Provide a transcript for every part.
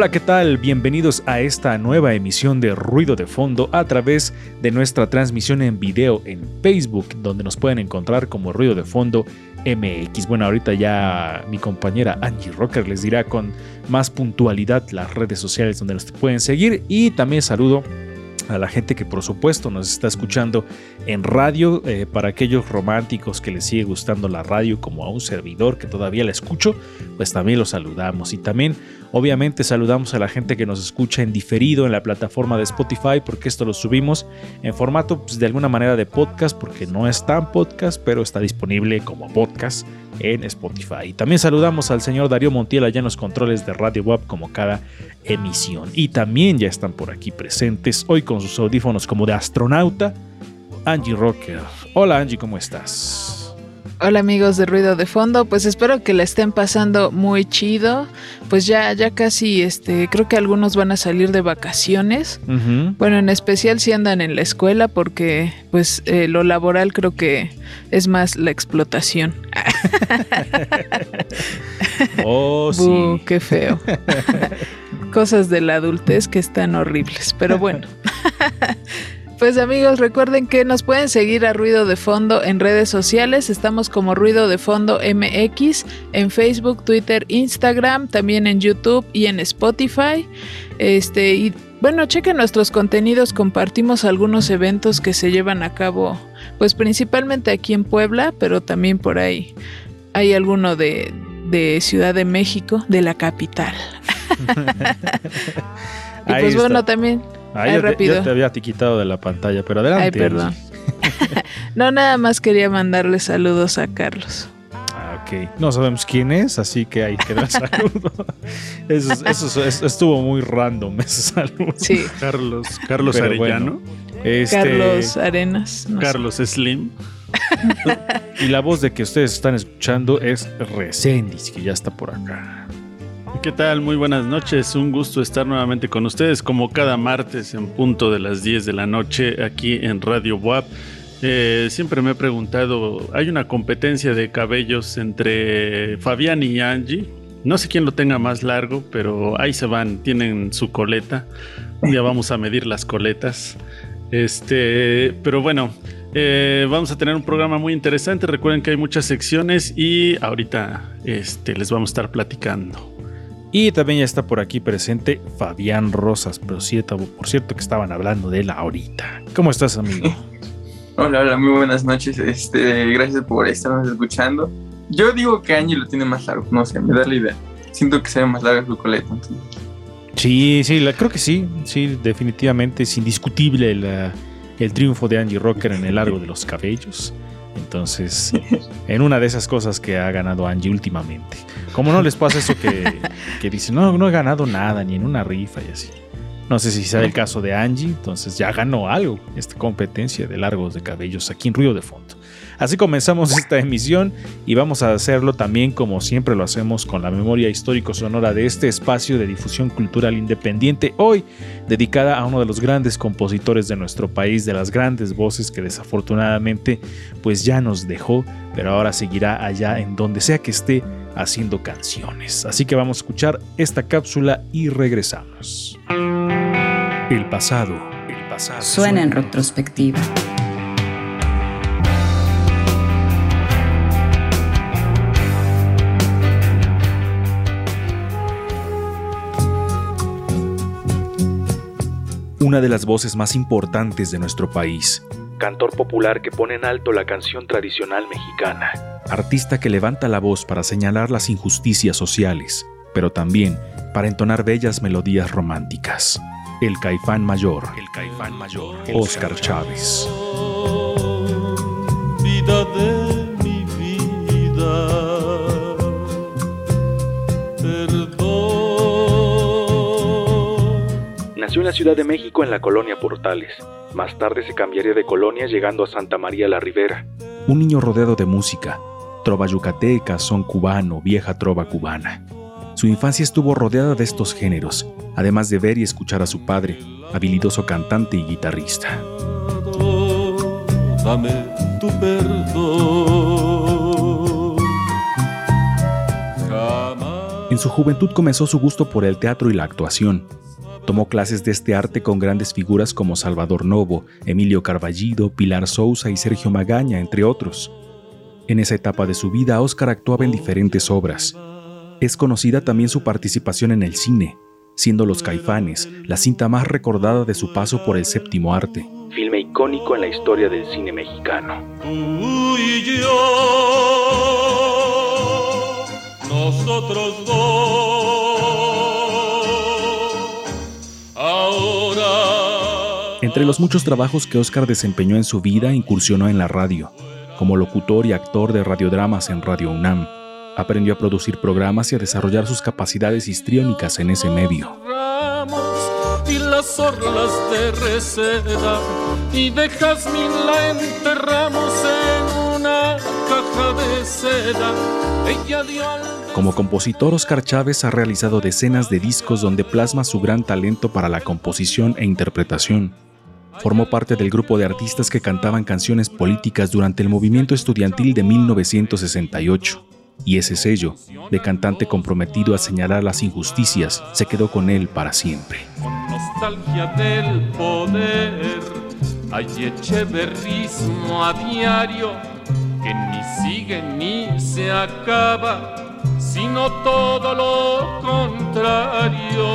Hola, ¿qué tal? Bienvenidos a esta nueva emisión de Ruido de Fondo a través de nuestra transmisión en video en Facebook, donde nos pueden encontrar como Ruido de Fondo MX. Bueno, ahorita ya mi compañera Angie Rocker les dirá con más puntualidad las redes sociales donde nos pueden seguir y también saludo a la gente que por supuesto nos está escuchando en radio, eh, para aquellos románticos que les sigue gustando la radio como a un servidor que todavía la escucho, pues también los saludamos y también obviamente saludamos a la gente que nos escucha en diferido en la plataforma de Spotify porque esto lo subimos en formato pues, de alguna manera de podcast porque no es tan podcast pero está disponible como podcast en Spotify. Y también saludamos al señor Darío Montiel allá en los controles de Radio Web como cada emisión. Y también ya están por aquí presentes hoy con sus audífonos como de astronauta, Angie Rocker. Hola Angie, ¿cómo estás? Hola amigos de Ruido de Fondo, pues espero que la estén pasando muy chido. Pues ya, ya casi, este, creo que algunos van a salir de vacaciones. Bueno, en especial si andan en la escuela, porque pues eh, lo laboral creo que es más la explotación. Oh, Buh, sí. qué feo. Cosas de la adultez que están horribles, pero bueno. Pues amigos, recuerden que nos pueden seguir a Ruido de Fondo en redes sociales. Estamos como Ruido de Fondo MX en Facebook, Twitter, Instagram, también en YouTube y en Spotify. Este y bueno, chequen nuestros contenidos, compartimos algunos eventos que se llevan a cabo, pues principalmente aquí en Puebla, pero también por ahí hay alguno de, de Ciudad de México, de la capital. y pues bueno, está. También Ay, te, rápido. ya te había quitado de la pantalla, pero adelante. Ay, perdón. No, nada más quería mandarle saludos a Carlos. Ah, ok. No sabemos quién es, así que ahí queda el saludo. Eso, es- eso es- eso estuvo muy random ese saludo. Sí, Carlos, Carlos Pero Arellano, Este, Carlos Arenas. no sé. Carlos Slim. Y la voz de que ustedes están escuchando es Resendis, que ya está por acá. ¿Qué tal? Muy buenas noches. Un gusto estar nuevamente con ustedes, como cada martes en punto de las 10 de la noche aquí en Radio WAP. Eh, siempre me he preguntado, hay una competencia de cabellos entre Fabián y Angie. No sé quién lo tenga más largo, pero ahí se van, tienen su coleta. Día vamos a medir las coletas. Este, pero bueno, eh, vamos a tener un programa muy interesante. Recuerden que hay muchas secciones y ahorita este, les vamos a estar platicando. Y también ya está por aquí presente Fabián Rosas, pero cierto, por cierto que estaban hablando de él ahorita. ¿Cómo estás, amigo? Hola, hola, muy buenas noches. Este, gracias por estarnos escuchando. Yo digo que Angie lo tiene más largo, no sé, me da la idea. Siento que se ve más larga su coleta. entonces. Sí, sí, la- creo que sí, sí, definitivamente es indiscutible la- el triunfo de Angie Rocker en el largo de los cabellos. Entonces, en una de esas cosas que ha ganado Angie últimamente. Como no les pasa eso que, que dicen, no, no he ganado nada, ni en una rifa y así. No sé si sea el caso de Angie, entonces ya ganó algo, esta competencia de largos de cabellos aquí en Río de Fondo. Así comenzamos esta emisión y vamos a hacerlo también como siempre lo hacemos con la memoria histórico sonora de este espacio de difusión cultural independiente, hoy dedicada a uno de los grandes compositores de nuestro país, de las grandes voces que desafortunadamente pues ya nos dejó, pero ahora seguirá allá en donde sea que esté haciendo canciones. Así que vamos a escuchar esta cápsula y regresamos. El pasado, el pasado. Suena en retrospectiva. Una de las voces más importantes de nuestro país. Cantor popular que pone en alto la canción tradicional mexicana. artista que levanta la voz para señalar las injusticias sociales, pero también para entonar bellas melodías románticas. El Caifán Mayor, el Caifán Mayor, Oscar Chávez. Vida de mi vida. Nació en la Ciudad de México en la colonia Portales. Más tarde se cambiaría de colonia llegando a Santa María la Ribera. Un niño rodeado de música, trova yucateca, son cubano, vieja trova cubana. Su infancia estuvo rodeada de estos géneros, además de ver y escuchar a su padre, habilidoso cantante y guitarrista. Dame tu perdón. Jamás. En su juventud comenzó su gusto por el teatro y la actuación. Tomó clases de este arte con grandes figuras como Salvador Novo, Emilio Carballido, Pilar Sousa y Sergio Magaña, entre otros. En esa etapa de su vida, Oscar actuaba en diferentes obras. Es conocida también su participación en el cine, siendo Los Caifanes la cinta más recordada de su paso por el séptimo arte. Filme icónico en la historia del cine mexicano. Tú y yo, nosotros dos, Entre los muchos trabajos que Oscar desempeñó en su vida, incursionó en la radio, como locutor y actor de radiodramas en Radio UNAM. Aprendió a producir programas y a desarrollar sus capacidades histriónicas en ese medio. Y las orlas de reseda y de jazmín la enterramos en una caja de seda. Ella dio al Como compositor, Oscar Chávez ha realizado decenas de discos donde plasma su gran talento para la composición e interpretación. Formó parte del grupo de artistas que cantaban canciones políticas durante el movimiento estudiantil de 1968. Y ese sello, de cantante comprometido a señalar las injusticias, se quedó con él para siempre. con nostalgia del poder. Hay echeverrismo a diario que ni sigue ni se acaba, sino todo lo contrario.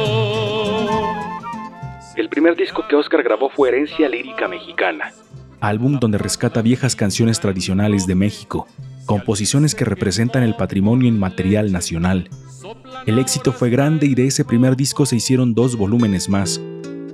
El primer disco que Oscar grabó fue Herencia Lírica Mexicana, álbum donde rescata viejas canciones tradicionales de México, composiciones que representan el patrimonio inmaterial nacional. El éxito fue grande y de ese primer disco se hicieron dos volúmenes más.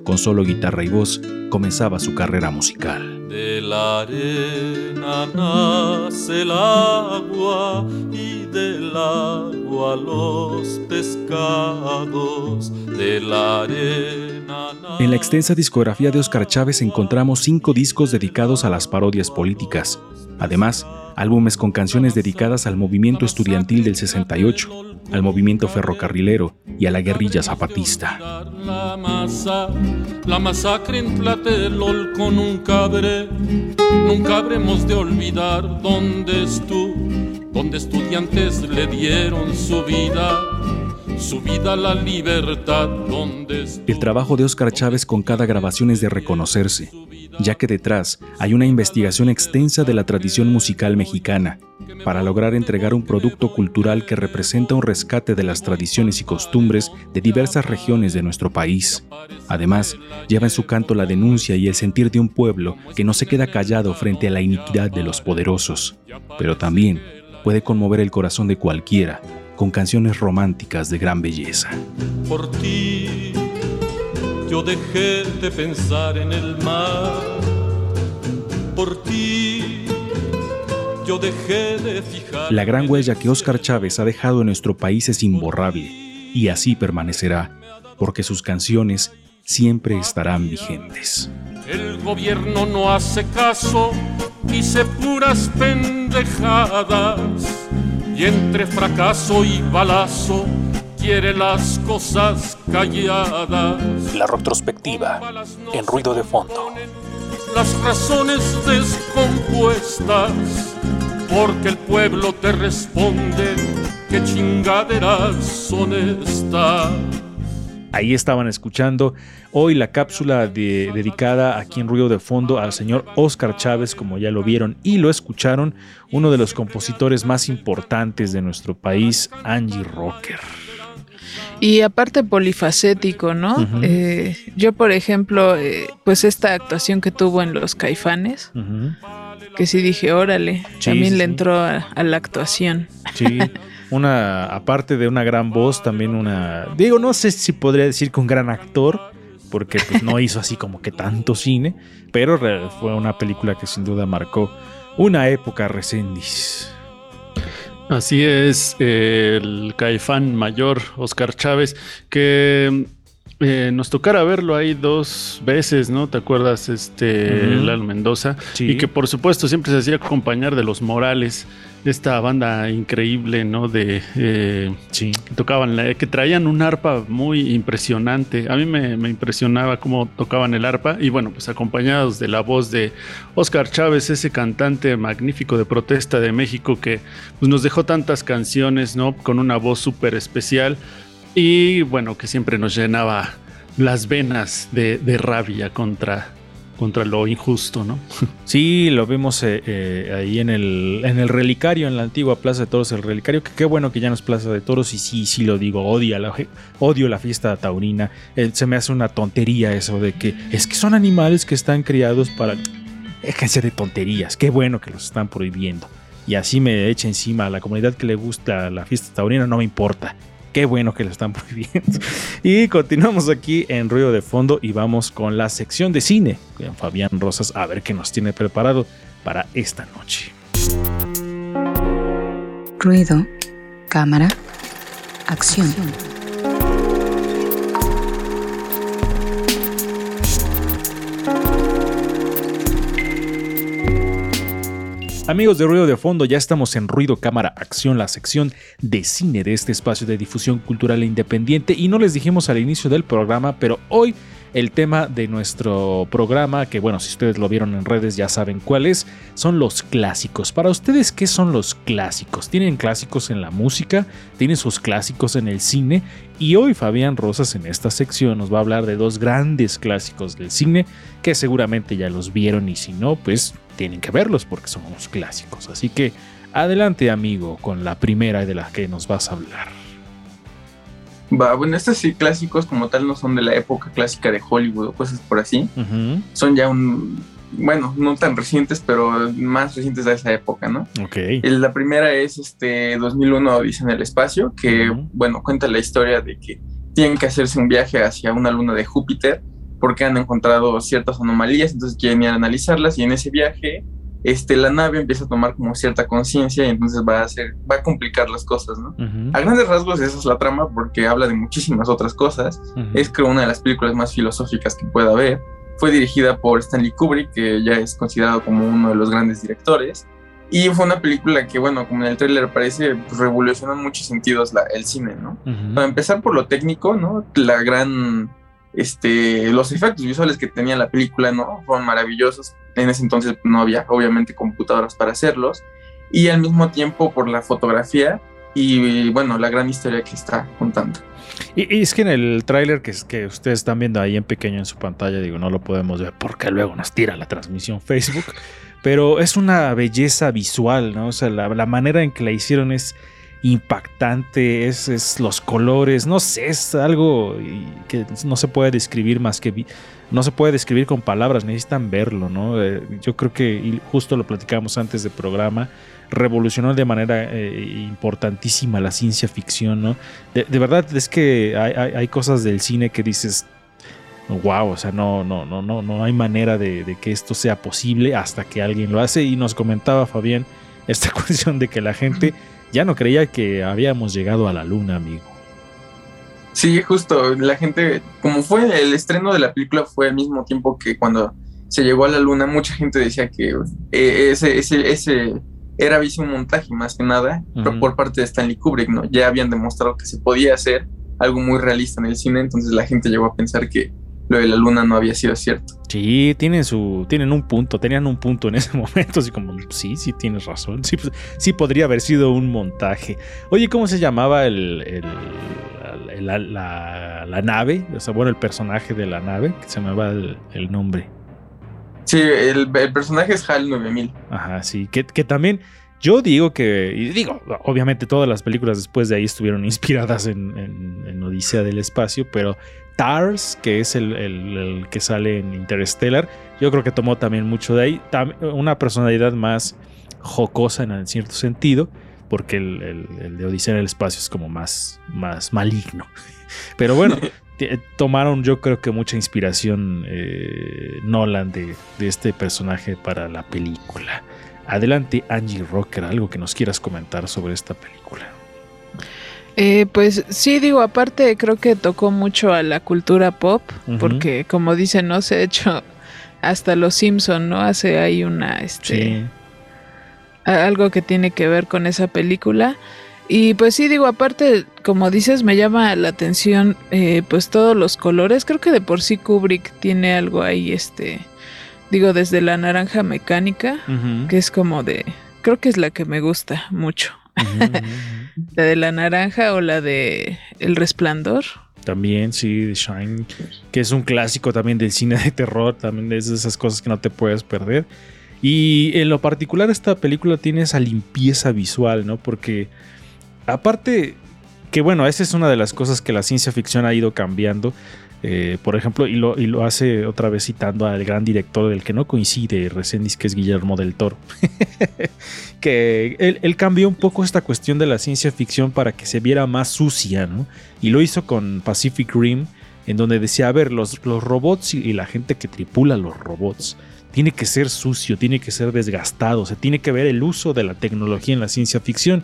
Con solo guitarra y voz comenzaba su carrera musical. La arena nace el agua y del agua los pescados. De la arena nace En la extensa discografía de Oscar Chávez encontramos cinco discos dedicados a las parodias políticas. Además, álbumes con canciones dedicadas al movimiento estudiantil del 68, al movimiento ferrocarrilero y a la guerrilla zapatista. La masa, la masacre en Tlatelolco nunca habré, nunca habremos de olvidar dónde estuvo, donde estudiantes le dieron su vida, su vida la libertad, donde. El trabajo de Oscar Chávez con cada grabación es de reconocerse, ya que detrás hay una investigación extensa de la tradición musical mexicana, para lograr entregar un producto cultural que representa un rescate de las tradiciones y costumbres de diversas regiones de nuestro país. Además, lleva en su canto la denuncia y el sentir de un pueblo que no se queda callado frente a la iniquidad de los poderosos, pero también puede conmover el corazón de cualquiera con canciones románticas de gran belleza. Por ti yo dejé de pensar en el mar. Por ti yo dejé de fijar. La gran huella que Oscar Chávez ha dejado en nuestro país es imborrable y así permanecerá, porque sus canciones siempre estarán vigentes. El gobierno no hace caso, dice puras pendejadas. Y entre fracaso y balazo quiere las cosas calladas. La retrospectiva en ruido de fondo. Las razones descompuestas, porque el pueblo te responde que chingaderas son estas. Ahí estaban escuchando hoy la cápsula de- dedicada aquí en Ruido de Fondo al señor Oscar Chávez, como ya lo vieron y lo escucharon, uno de los compositores más importantes de nuestro país, Angie Rocker. Y aparte polifacético, ¿no? Eh, yo, por ejemplo, eh, pues esta actuación que tuvo en Los Caifanes, que sí dije, órale, también le entró a, la actuación. Sí, una, aparte de una gran voz, también una, digo, no sé si podría decir con gran actor, porque pues, no hizo así como que tanto cine, pero fue una película que sin duda marcó una época recendis. Así es, el caifán mayor Oscar Chávez, que eh, nos tocara verlo ahí dos veces, ¿no? ¿Te acuerdas? Este, Lalo Mendoza. Y que por supuesto siempre se hacía acompañar de los Morales, esta banda increíble, ¿no? De. Eh, sí. Que tocaban, que traían un arpa muy impresionante. A mí me, impresionaba cómo tocaban el arpa. Y bueno, pues acompañados de la voz de Oscar Chávez, ese cantante magnífico de protesta de México que pues, nos dejó tantas canciones, ¿no? Con una voz súper especial y bueno, que siempre nos llenaba las venas de, rabia contra, contra lo injusto, ¿no? Sí, lo vimos eh, eh, ahí en el, en el relicario, en la antigua Plaza de Toros, el relicario, que qué bueno que ya no es Plaza de Toros, y sí, sí lo digo, odio la, odio la fiesta taurina, eh, se me hace una tontería eso de que es que son animales que están criados para... Déjense de tonterías, qué bueno que los están prohibiendo. Y así me echa encima a la comunidad que le gusta la fiesta taurina, no me importa. Qué bueno que lo están prohibiendo. Y continuamos aquí en Ruido de Fondo y vamos con la sección de cine con Fabián Rosas a ver qué nos tiene preparado para esta noche. Ruido, cámara, acción. Amigos de Ruido de Fondo, ya estamos en Ruido Cámara Acción, la sección de cine de este espacio de difusión cultural e independiente. Y no les dijimos al inicio del programa, pero hoy el tema de nuestro programa, que bueno, si ustedes lo vieron en redes ya saben cuál es, son los clásicos. Para ustedes, ¿qué son los clásicos? ¿Tienen clásicos en la música? ¿Tienen sus clásicos en el cine? Y hoy Fabián Rosas en esta sección nos va a hablar de dos grandes clásicos del cine que seguramente ya los vieron y si no, pues tienen que verlos porque son unos clásicos. Así que adelante amigo con la primera de la que nos vas a hablar. Va, bueno, estos sí clásicos como tal no son de la época clásica de Hollywood o cosas por así. Son ya un, bueno, no tan recientes, pero más recientes de esa época, ¿no? Ok. La primera es este 2001 dice en el espacio, que, bueno, cuenta la historia de que tienen que hacerse un viaje hacia una luna de Júpiter porque han encontrado ciertas anomalías, entonces quieren ir a analizarlas y en ese viaje este, la nave empieza a tomar como cierta conciencia y entonces va a hacer, va a complicar las cosas, ¿no? A grandes rasgos esa es la trama porque habla de muchísimas otras cosas. Es creo una de las películas más filosóficas que pueda haber. Fue dirigida por Stanley Kubrick, que ya es considerado como uno de los grandes directores. Y fue una película que, bueno, como en el tráiler parece, pues, revolucionó en muchos sentidos la, el cine, ¿no? Para empezar por lo técnico, ¿no? La gran este, los efectos visuales que tenía la película, ¿no? Fueron maravillosos. En ese entonces no había, obviamente, computadoras para hacerlos. Y al mismo tiempo por la fotografía y, bueno, la gran historia que está contando. Y, es que en el tráiler que, que ustedes están viendo ahí en pequeño en su pantalla, digo, no lo podemos ver porque luego nos tira la transmisión Facebook, pero es una belleza visual, ¿no? O sea, la, la manera en que la hicieron es impactante, es, los colores, no sé, es algo que no se puede describir más que no se puede describir con palabras, necesitan verlo, ¿no? Eh, yo creo que justo lo platicábamos antes del programa, revolucionó de manera eh, importantísima la ciencia ficción, ¿no? De, verdad es que hay, cosas del cine que dices, wow, o sea, no, no, no, no, no hay manera de que esto sea posible hasta que alguien lo hace y nos comentaba Fabián esta cuestión de que la gente ya no creía que habíamos llegado a la luna, amigo. Sí, justo, la gente, como fue el estreno de la película fue al mismo tiempo que cuando se llegó a la luna, mucha gente decía que eh, ese, ese, ese era un montaje más que nada por parte de Stanley Kubrick, ¿no? Ya habían demostrado que se podía hacer algo muy realista en el cine, entonces la gente llegó a pensar que lo de la luna no había sido cierto. Sí, tienen su, tienen un punto, tenían un punto en ese momento, así como, sí, sí tienes razón, sí, pues, sí podría haber sido un montaje. Oye, ¿cómo se llamaba el, la, nave? O sea, bueno, el personaje de la nave, que se me va el, nombre. Sí, el, personaje es HAL 9000. Ajá, sí, que, que también yo digo que, y digo, obviamente todas las películas después de ahí estuvieron inspiradas en, Odisea del Espacio, pero Tars, que es el, que sale en Interstellar. Yo creo que tomó también mucho de ahí. una personalidad más jocosa en cierto sentido, porque el, de Odisea en el espacio es como más, más maligno. Pero bueno, tomaron yo creo que mucha inspiración eh, Nolan de, de, este personaje para la película. Adelante Angie Rocker, algo que nos quieras comentar sobre esta película. Eh, pues sí, digo, aparte creo que tocó mucho a la cultura pop, porque como dicen, no se ha hecho hasta los Simpson, ¿no? Hace ahí una, este, algo que tiene que ver con esa película. Y pues sí, digo, aparte, como dices, me llama la atención, eh, pues todos los colores. Creo que de por sí Kubrick tiene algo ahí, este, digo, desde la naranja mecánica, que es como de, creo que es la que me gusta mucho. la de la naranja o la de El Resplandor. También, sí, The Shine, que es un clásico también del cine de terror, también es de esas cosas que no te puedes perder. Y en lo particular esta película tiene esa limpieza visual, ¿no? Porque aparte que bueno, esa es una de las cosas que la ciencia ficción ha ido cambiando. Eh, por ejemplo, y lo, hace otra vez citando al gran director del que no coincide Resendiz, que es Guillermo del Toro. que él, cambió un poco esta cuestión de la ciencia ficción para que se viera más sucia, ¿no? Y lo hizo con Pacific Rim, en donde decía, a ver, los robots y, la gente que tripula los robots tiene que ser sucio, tiene que ser desgastado, se tiene que ver el uso de la tecnología en la ciencia ficción.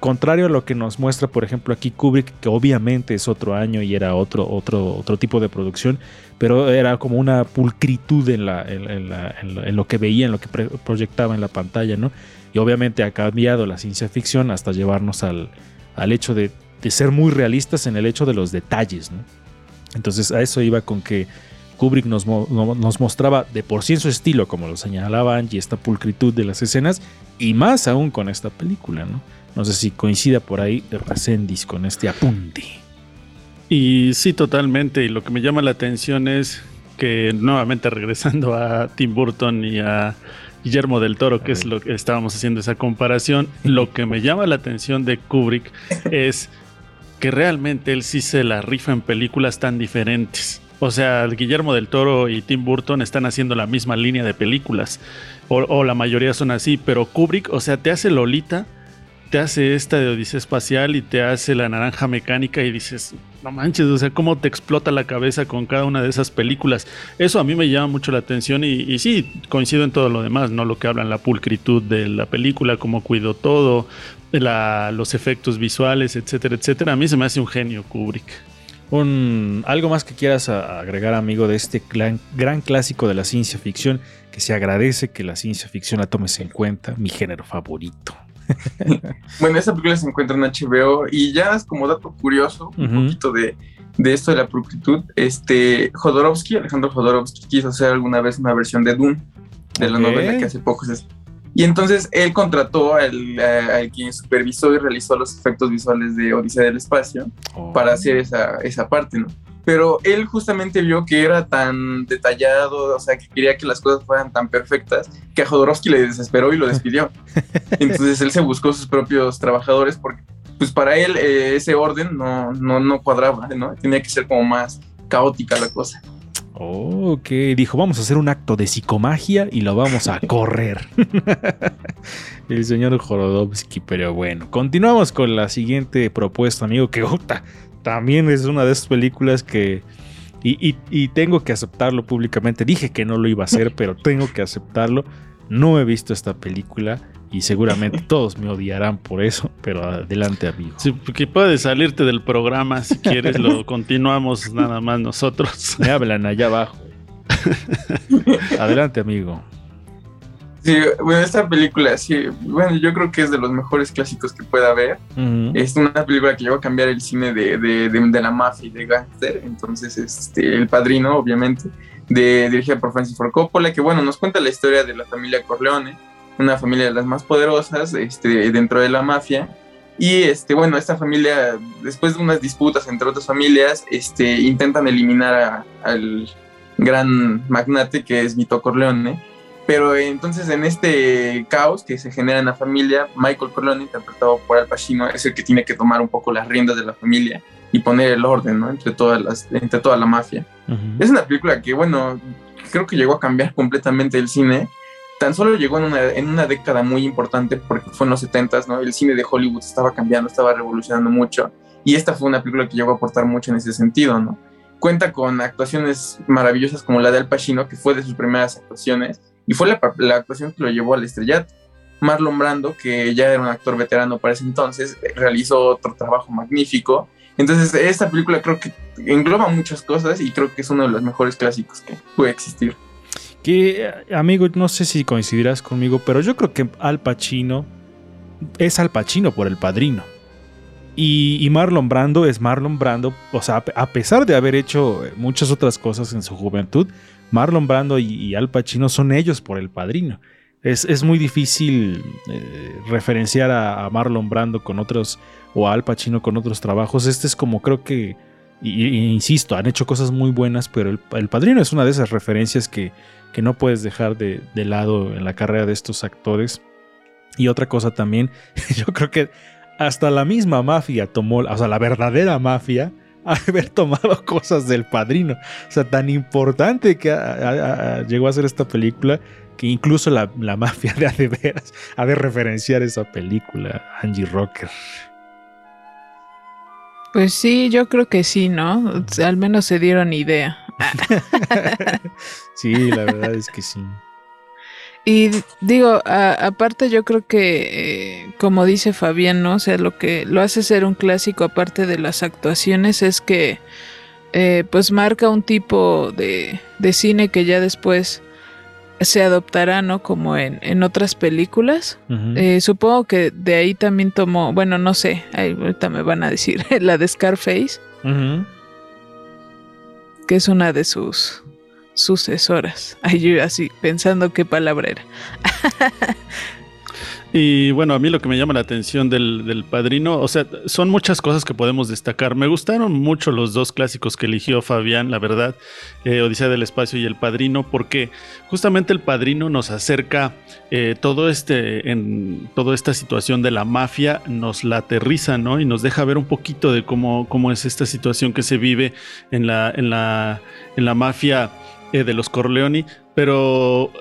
Contrario a lo que nos muestra, por ejemplo, aquí Kubrick, que obviamente es otro año y era otro, otro, otro tipo de producción, pero era como una pulcritud en, lo que veía, en lo que proyectaba en la pantalla, ¿no? Y obviamente ha cambiado la ciencia ficción hasta llevarnos al, al hecho de, ser muy realistas en el hecho de los detalles, ¿no? Entonces a eso iba con que Kubrick nos, nos, mostraba de por sí en su estilo, como lo señalaba Angie, esta pulcritud de las escenas, y más aún con esta película, ¿no? No sé si coincida por ahí Resendiz con este apunte. Y sí, totalmente. Y lo que me llama la atención es que nuevamente regresando a Tim Burton y a Guillermo del Toro, que es lo que estábamos haciendo esa comparación, lo que me llama la atención de Kubrick es que realmente él sí se la rifa en películas tan diferentes. O sea, Guillermo del Toro y Tim Burton están haciendo la misma línea de películas, o, la mayoría son así, pero Kubrick, o sea, te hace Lolita te hace esta de Odisea Espacial y te hace la naranja mecánica y dices, no manches, o sea, cómo te explota la cabeza con cada una de esas películas. Eso a mí me llama mucho la atención y, sí, coincido en todo lo demás, ¿no? Lo que hablan, la pulcritud de la película, cómo cuidó todo, los efectos visuales, etcétera, etcétera. A mí se me hace un genio Kubrick. Un, algo más que quieras agregar, amigo, de este gran, gran clásico de la ciencia ficción, que se agradece que la ciencia ficción la tomes en cuenta, mi género favorito. bueno, esa película se encuentra en HBO y ya es como dato curioso, un poquito de, esto de la pulcritud. Este, Jodorowsky, Alejandro Jodorowsky, quiso hacer alguna vez una versión de Dune, de la novela que hace poco se... Y entonces él contrató al, al, quien supervisó y realizó los efectos visuales de Odisea del Espacio para hacer oh. esa, esa parte, ¿no? pero él justamente vio que era tan detallado, o sea, que quería que las cosas fueran tan perfectas, que a Jodorowsky le desesperó y lo despidió. Entonces él se buscó sus propios trabajadores porque, pues para él eh, ese orden no, no, no cuadraba, ¿no? Tenía que ser como más caótica la cosa. Ok, dijo, vamos a hacer un acto de psicomagia y lo vamos a correr. El señor Jodorowsky, pero bueno, continuamos con la siguiente propuesta, amigo, que también es una de esas películas que... Y, tengo que aceptarlo públicamente. Dije que no lo iba a hacer, pero tengo que aceptarlo. No he visto esta película y seguramente todos me odiarán por eso, pero adelante, amigo. Sí, porque puedes salirte del programa si quieres, lo continuamos nada más nosotros. Me hablan allá abajo. adelante, amigo. Sí, bueno, esta película, sí, bueno, yo creo que es de los mejores clásicos que pueda haber. Es una película que llegó a cambiar el cine de, de, de, la mafia y de gangster. Entonces, este, El Padrino, obviamente, de, dirigida por Francis Ford Coppola, que bueno, nos cuenta la historia de la familia Corleone, una familia de las más poderosas este, dentro de la mafia. Y este, bueno, esta familia, después de unas disputas entre otras familias, este, intentan eliminar al gran magnate que es Vito Corleone pero entonces en este caos que se genera en la familia, Michael Corleone, interpretado por Al Pacino, es el que tiene que tomar un poco las riendas de la familia y poner el orden, ¿no? Entre todas las, entre toda la mafia. Es una película que, bueno, creo que llegó a cambiar completamente el cine. Tan solo llegó en una, en una década muy importante porque fue en los 70s, ¿no? El cine de Hollywood estaba cambiando, estaba revolucionando mucho. Y esta fue una película que llegó a aportar mucho en ese sentido, ¿no? Cuenta con actuaciones maravillosas como la de Al Pacino, que fue de sus primeras actuaciones, y fue la, la actuación que lo llevó al estrellato. Marlon Brando, que ya era un actor veterano para ese entonces, realizó otro trabajo magnífico. Entonces, esta película creo que engloba muchas cosas y creo que es uno de los mejores clásicos que puede existir. Que, amigo, no sé si coincidirás conmigo, pero yo creo que Al Pacino es Al Pacino por el padrino. Y, Marlon Brando es Marlon Brando, o sea, a pesar de haber hecho muchas otras cosas en su juventud, Marlon Brando y Al Pacino son ellos por el padrino. Es, muy difícil eh, referenciar a, Marlon Brando con otros o a Al Pacino con otros trabajos. Este es como creo que, y, insisto, han hecho cosas muy buenas, pero el, Padrino es una de esas referencias que, que no puedes dejar de, lado en la carrera de estos actores. Y otra cosa también, yo creo que hasta la misma mafia tomó, o sea, la verdadera mafia, haber tomado cosas del padrino. O sea, tan importante que llegó a ser esta película que incluso la, mafia de Adeveras ha de referenciar esa película, Angie Rocker. Pues sí, yo creo que sí, ¿no? Al menos se dieron idea. sí, la verdad es que sí. Y digo, aparte yo creo que, eh, como dice Fabián, ¿no? O sea, lo que lo hace ser un clásico aparte de las actuaciones es que, eh, pues marca un tipo de, de cine que ya después se adoptará, ¿no? Como en, otras películas. Eh, supongo que de ahí también tomó, bueno, no sé, ahorita me van a decir, la de Scarface, que es una de sus sucesoras. Ay, yo así pensando qué palabra era. Y bueno, a mí lo que me llama la atención del, padrino, o sea, son muchas cosas que podemos destacar. Me gustaron mucho los dos clásicos que eligió Fabián, la verdad, eh, Odisea del Espacio y El Padrino, porque justamente el padrino nos acerca eh, todo este, en toda esta situación de la mafia, nos la aterriza, ¿no? Y nos deja ver un poquito de cómo, cómo es esta situación que se vive en la, en la, en la mafia eh, de los Corleoni, pero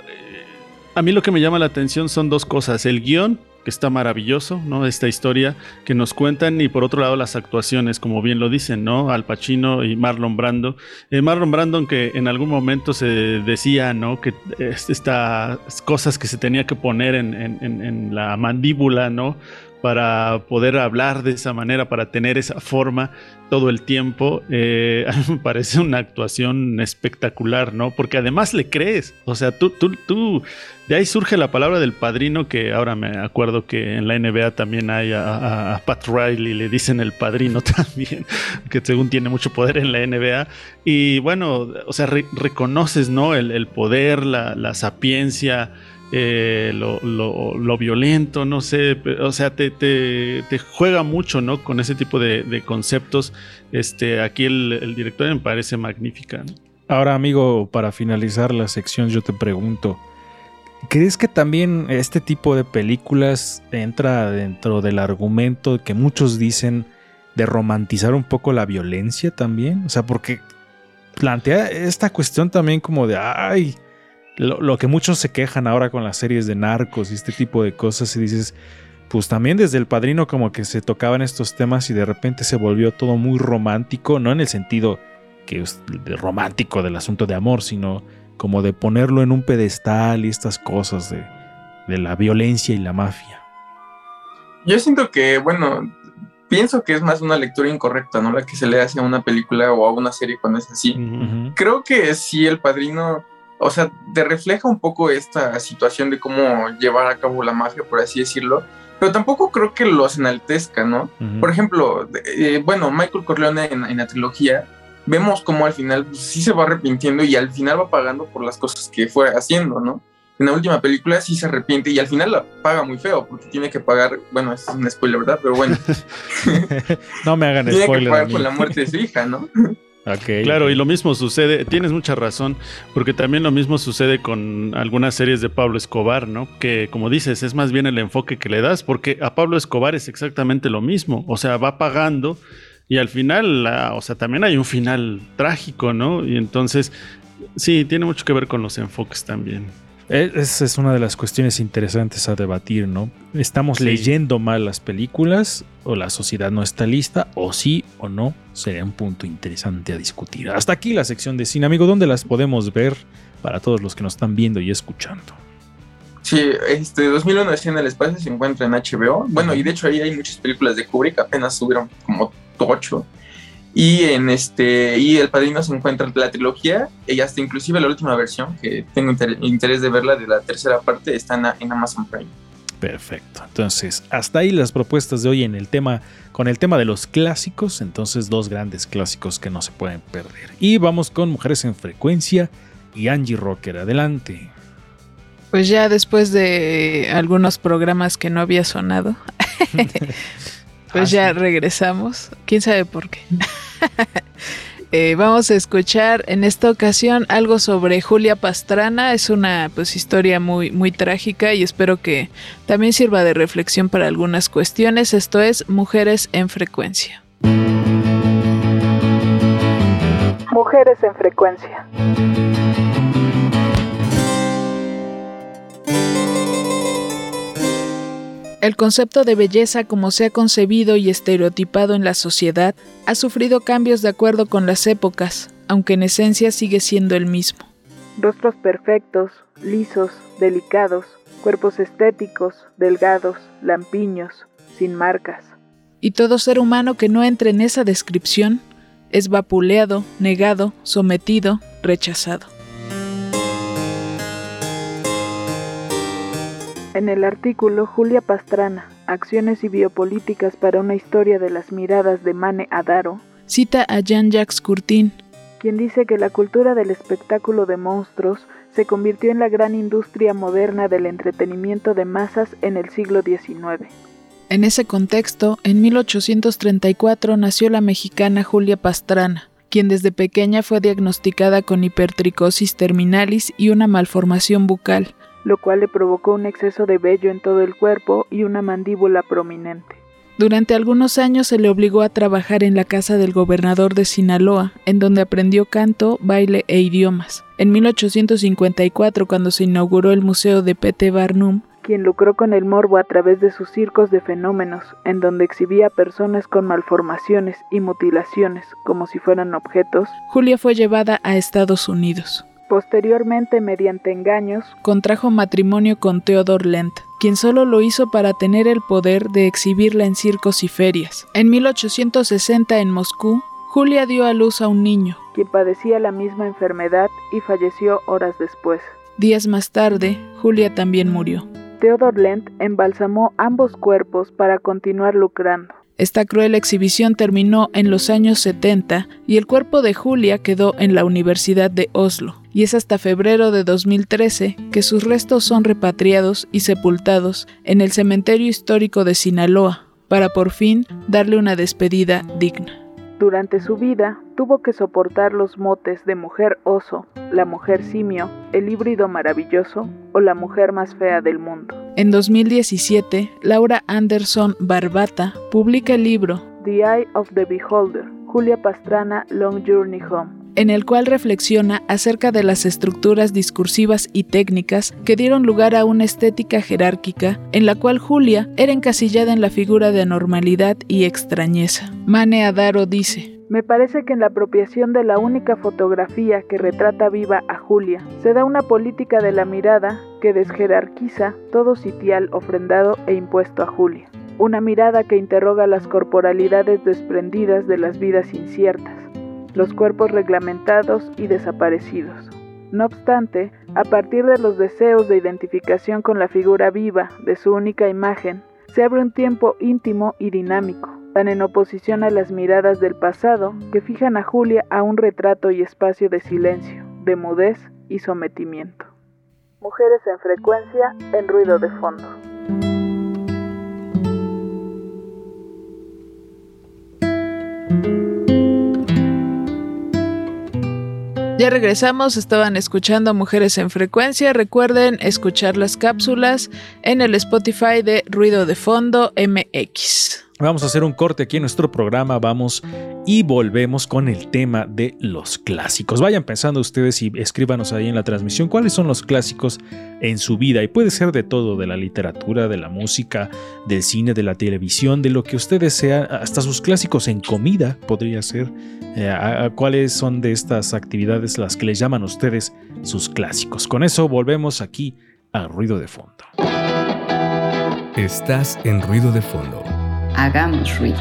a mí lo que me llama la atención son dos cosas. El guion, que está maravilloso, ¿no? Esta historia que nos cuentan y por otro lado las actuaciones, como bien lo dicen, ¿no? Al Pacino y Marlon Brando. Eh, Marlon Brando, que en algún momento se decía, ¿no? Que estas cosas que se tenía que poner en, en la mandíbula, ¿no? Para poder hablar de esa manera, para tener esa forma todo el tiempo, eh, me parece una actuación espectacular, ¿no? Porque además le crees, o sea, tú, tú, tú, de ahí surge la palabra del padrino, que ahora me acuerdo que en la NBA también hay a, Pat Riley, le dicen el padrino también, que según tiene mucho poder en la NBA, y bueno, o sea, reconoces, ¿no? El, poder, la sapiencia, eh, lo, violento, no sé, o sea, te, juega mucho, ¿no? Con ese tipo de, conceptos. Este, aquí el, director me parece magnífica. Ahora, amigo, para finalizar la sección, yo te pregunto, ¿crees que también este tipo de películas entra dentro del argumento que muchos dicen de romantizar un poco la violencia también? O sea, porque plantea esta cuestión también como de, ay, lo, que muchos se quejan ahora con las series de narcos y este tipo de cosas, y dices, pues también desde el padrino como que se tocaban estos temas y de repente se volvió todo muy romántico, no en el sentido que es romántico del asunto de amor, sino como de ponerlo en un pedestal y estas cosas de, de la violencia y la mafia. Yo siento que, bueno, pienso que es más una lectura incorrecta, ¿no? La que se le hace a una película o a una serie cuando es así. Creo que sí, el padrino o sea, te refleja un poco esta situación de cómo llevar a cabo la mafia, por así decirlo, pero tampoco creo que los enaltezca, ¿no? Por ejemplo, eh, bueno, Michael Corleone en, la trilogía, vemos cómo al final pues, sí se va arrepintiendo y al final va pagando por las cosas que fue haciendo, ¿no? En la última película sí se arrepiente y al final la paga muy feo porque tiene que pagar, bueno, es un spoiler, ¿verdad? Pero bueno. no me hagan spoiler. Tiene que pagar por la muerte de su hija, ¿no? claro, y lo mismo sucede, tienes mucha razón, porque también lo mismo sucede con algunas series de Pablo Escobar, ¿no? Que como dices, es más bien el enfoque que le das, porque a Pablo Escobar es exactamente lo mismo, o sea, va pagando y al final, o sea, también hay un final trágico, ¿no? Y entonces, sí, tiene mucho que ver con los enfoques también. E, esa es una de las cuestiones interesantes a debatir, ¿no? ¿Estamos leyendo mal las películas o la sociedad no está lista? ¿O sí o no? Sería un punto interesante a discutir. Hasta aquí la sección de cine, amigo. ¿Dónde las podemos ver para todos los que nos están viendo y escuchando? Sí, este 2001 en el espacio se encuentra en HBO. Bueno, y de hecho ahí hay muchas películas de Kubrick, apenas subieron como ocho. Y en este y El Padrino se encuentra la trilogía y hasta inclusive la última versión que tengo interés de verla de la tercera parte está en, Amazon Prime. Perfecto. Entonces, hasta ahí las propuestas de hoy en el tema con el tema de los clásicos, entonces dos grandes clásicos que no se pueden perder. Y vamos con Mujeres en frecuencia y Angie Rocker, adelante. Pues ya después de algunos programas que no había sonado, Pues ya regresamos. ¿Quién sabe por qué? Eh, vamos a escuchar en esta ocasión algo sobre Julia Pastrana. Es una pues historia muy, muy trágica y espero que también sirva de reflexión para algunas cuestiones. Esto es Mujeres en Frecuencia. Mujeres en Frecuencia. El concepto de belleza como se ha concebido y estereotipado en la sociedad ha sufrido cambios de acuerdo con las épocas, aunque en esencia sigue siendo el mismo. Rostros perfectos, lisos, delicados, cuerpos estéticos, delgados, lampiños, sin marcas. Y todo ser humano que no entre en esa descripción es vapuleado, negado, sometido, rechazado. En el artículo Julia Pastrana, Acciones y Biopolíticas para una historia de las miradas de Mane Adaro, cita a Jean-Jacques Courtin, quien dice que la cultura del espectáculo de monstruos se convirtió en la gran industria moderna del entretenimiento de masas en el siglo XIX. En ese contexto, en 1834 nació la mexicana Julia Pastrana, quien desde pequeña fue diagnosticada con hipertricosis terminalis y una malformación bucal, lo cual le provocó un exceso de vello en todo el cuerpo y una mandíbula prominente. Durante algunos años se le obligó a trabajar en la casa del gobernador de Sinaloa, en donde aprendió canto, baile e idiomas. En 1854, cuando se inauguró el Museo de P.T. Barnum, quien lucró con el morbo a través de sus circos de fenómenos, en donde exhibía personas con malformaciones y mutilaciones como si fueran objetos, Julia fue llevada a Estados Unidos. Posteriormente, mediante engaños, contrajo matrimonio con Theodor Lent, quien solo lo hizo para tener el poder de exhibirla en circos y ferias. En 1860 en Moscú, Julia dio a luz a un niño, quien padecía la misma enfermedad y falleció horas después. Días más tarde, Julia también murió. Theodor Lent embalsamó ambos cuerpos para continuar lucrando. Esta cruel exhibición terminó en los años 70 y el cuerpo de Julia quedó en la Universidad de Oslo, y es hasta febrero de 2013 que sus restos son repatriados y sepultados en el cementerio histórico de Sinaloa, para por fin darle una despedida digna. Durante su vida tuvo que soportar los motes de mujer oso, la mujer simio, el híbrido maravilloso o la mujer más fea del mundo. En 2017, Laura Anderson Barbata publica el libro The Eye of the Beholder, Julia Pastrana Long Journey Home, en el cual reflexiona acerca de las estructuras discursivas y técnicas que dieron lugar a una estética jerárquica en la cual Julia era encasillada en la figura de anormalidad y extrañeza. Mane Adaro dice, me parece que en la apropiación de la única fotografía que retrata viva a Julia, se da una política de la mirada que desjerarquiza todo sitial ofrendado e impuesto a Julia. Una mirada que interroga las corporalidades desprendidas de las vidas inciertas, los cuerpos reglamentados y desaparecidos. No obstante, a partir de los deseos de identificación con la figura viva de su única imagen, se abre un tiempo íntimo y dinámico, tan en oposición a las miradas del pasado que fijan a Julia a un retrato y espacio de silencio, de mudez y sometimiento. Mujeres en frecuencia, en ruido de fondo. Ya regresamos, estaban escuchando Mujeres en Frecuencia. Recuerden escuchar las cápsulas en el Spotify de Ruido de Fondo MX. Vamos a hacer un corte aquí en nuestro programa, vamos y volvemos con el tema de los clásicos. Vayan pensando ustedes y escríbanos ahí en la transmisión cuáles son los clásicos en su vida y puede ser de todo, de la literatura, de la música, del cine, de la televisión, de lo que ustedes sean, hasta sus clásicos en comida podría ser. Eh, ¿Cuáles son de estas actividades las que les llaman a ustedes sus clásicos? Con eso volvemos aquí a Ruido de Fondo. Estás en Ruido de Fondo hagamos ruido.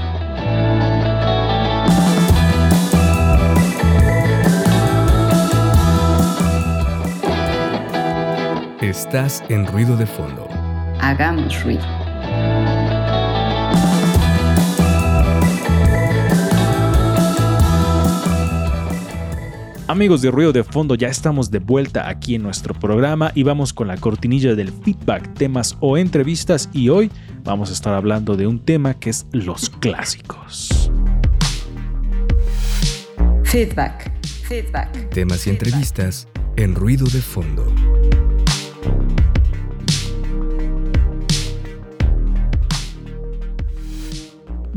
Estás en ruido de fondo. Hagamos ruido. Amigos de Ruido de Fondo, ya estamos de vuelta aquí en nuestro programa y vamos con la cortinilla del feedback, temas o entrevistas y hoy vamos a estar hablando de un tema que es los clásicos. Feedback, feedback. Temas y entrevistas en Ruido de Fondo.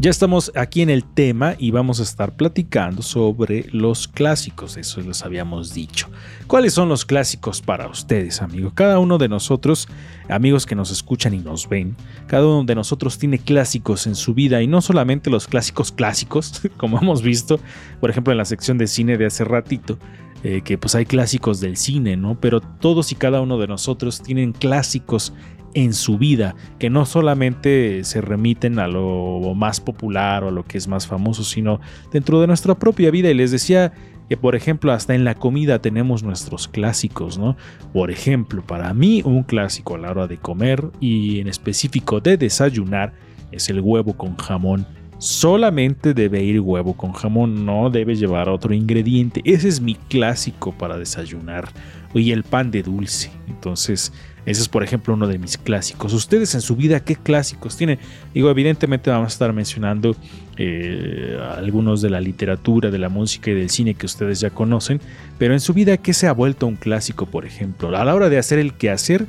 Ya estamos aquí en el tema y vamos a estar platicando sobre los clásicos, eso les habíamos dicho. ¿Cuáles son los clásicos para ustedes, amigos? Cada uno de nosotros, amigos que nos escuchan y nos ven, cada uno de nosotros tiene clásicos en su vida y no solamente los clásicos clásicos, como hemos visto, por ejemplo, en la sección de cine de hace ratito, eh, que pues hay clásicos del cine, ¿no? Pero todos y cada uno de nosotros tienen clásicos en su vida, que no solamente se remiten a lo más popular o a lo que es más famoso, sino dentro de nuestra propia vida. Y les decía que, por ejemplo, hasta en la comida tenemos nuestros clásicos, ¿no? Por ejemplo, para mí un clásico a la hora de comer y en específico de desayunar es el huevo con jamón. Solamente debe ir huevo con jamón, no debe llevar otro ingrediente. Ese es mi clásico para desayunar. Y el pan de dulce. Entonces, ese es, por ejemplo, uno de mis clásicos. Ustedes en su vida, ¿qué clásicos tienen? Digo, evidentemente vamos a estar mencionando eh, algunos de la literatura, de la música y del cine que ustedes ya conocen, pero en su vida, ¿qué se ha vuelto un clásico, por ejemplo? A la hora de hacer el quehacer,